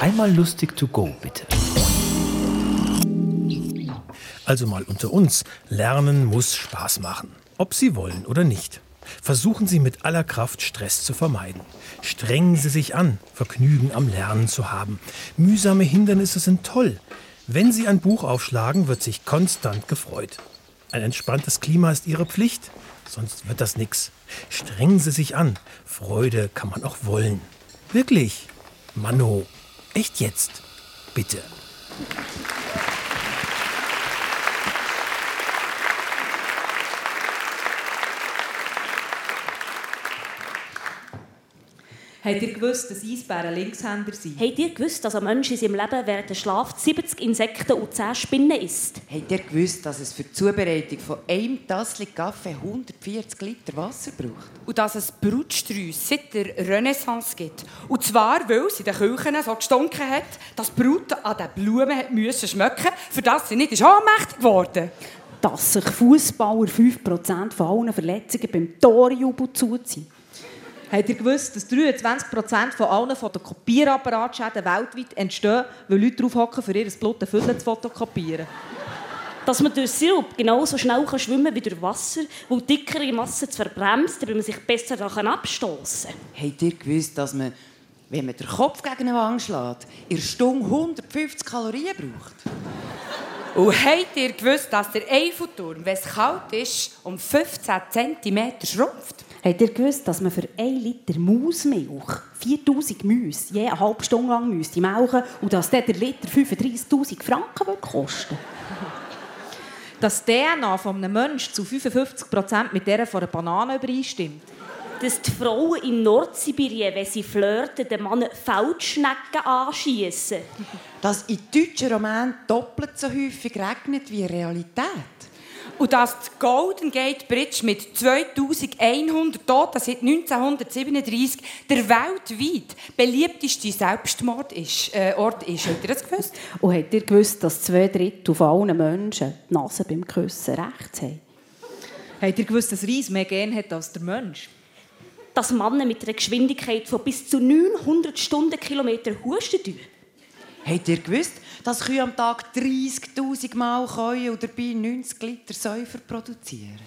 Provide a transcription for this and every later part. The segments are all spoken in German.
Einmal lustig to go, bitte. Also mal unter uns. Lernen muss Spaß machen. Ob Sie wollen oder nicht. Versuchen Sie mit aller Kraft Stress zu vermeiden. Strengen Sie sich an, Vergnügen am Lernen zu haben. Mühsame Hindernisse sind toll. Wenn Sie ein Buch aufschlagen, wird sich konstant gefreut. Ein entspanntes Klima ist Ihre Pflicht, sonst wird das nix. Strengen Sie sich an. Freude kann man auch wollen. Wirklich. Mano, echt jetzt. Bitte. Habt ihr gewusst, dass Eisbären Linkshänder sind? Habt ihr gewusst, dass ein Mensch in seinem Leben während der Schlaf 70 Insekten und 10 Spinnen isst? Habt ihr gewusst, dass es für die Zubereitung von einem Tassel Kaffee 140 Liter Wasser braucht? Und dass es Brutsträusse seit der Renaissance gibt. Und zwar, weil es in den Küchen so gestunken hat, dass die Brut an den Blumen müssen schmecken für das sie nicht ist ohnmächtig geworden Dass sich Fußballer 5% von allen Verletzungen beim Torjubel zuziehen. Habt ihr gewusst, dass 23% von allen Fotokopierapparatschäden weltweit entstehen, weil Leute darauf hocken, für ihr Blut Fülle zu fotokopieren? Dass man durch Sirup genauso schnell kann schwimmen kann wie durch Wasser, weil dickere Masse zu verbremst, damit man sich besser daran abstoßen kann. Habt ihr gewusst, dass man, wenn man den Kopf gegen eine Wand schlägt, in Stunde 150 Kalorien braucht? Und habt ihr gewusst, dass der Eiffelturm, wenn es kalt ist, um 15 cm schrumpft? Habt ihr gewusst, dass man für 1 Liter Mausmilch 4000 Müsse je eine halbe Stunde lang müsste melken und dass der Liter 35'000 Franken würde kosten Dass die DNA von einem Menschen zu 55% mit der von einer Banane übereinstimmt? Dass die Frauen in Nordsibirien, wenn sie flirten, den Mann Feldschnecken anschießen. Dass in deutschen Romanen doppelt so häufig regnet wie in Realität. Und dass die Golden Gate Bridge mit 2100 Toten seit 1937 der weltweit beliebteste Selbstmord ist, äh, Ort ist. Habt ihr das gewusst? Und habt ihr gewusst, dass zwei Drittel von allen Menschen die Nase beim Küssen rechts haben? Habt ihr gewusst, dass Reis mehr Gen hat als der Mensch? Dass Männer mit einer Geschwindigkeit von bis zu 900 Stundenkilometer husten tun. Habt ihr gewusst, dass Kühe am Tag 30'000 Mal käuen und dabei 90 Liter Säufer produzieren?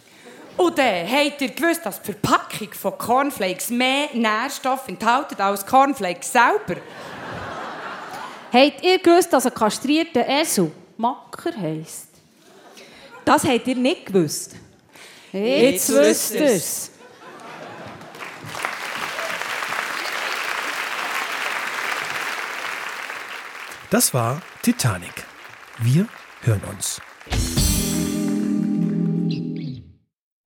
Und dann habt ihr gewusst, dass die Verpackung von Cornflakes mehr Nährstoffe enthält als Cornflakes selber? Habt ihr gewusst, dass ein kastrierter Esel Macker heisst? Das habt ihr nicht gewusst. Jetzt, Jetzt wisst ihr Das war Titanic. Wir hören uns.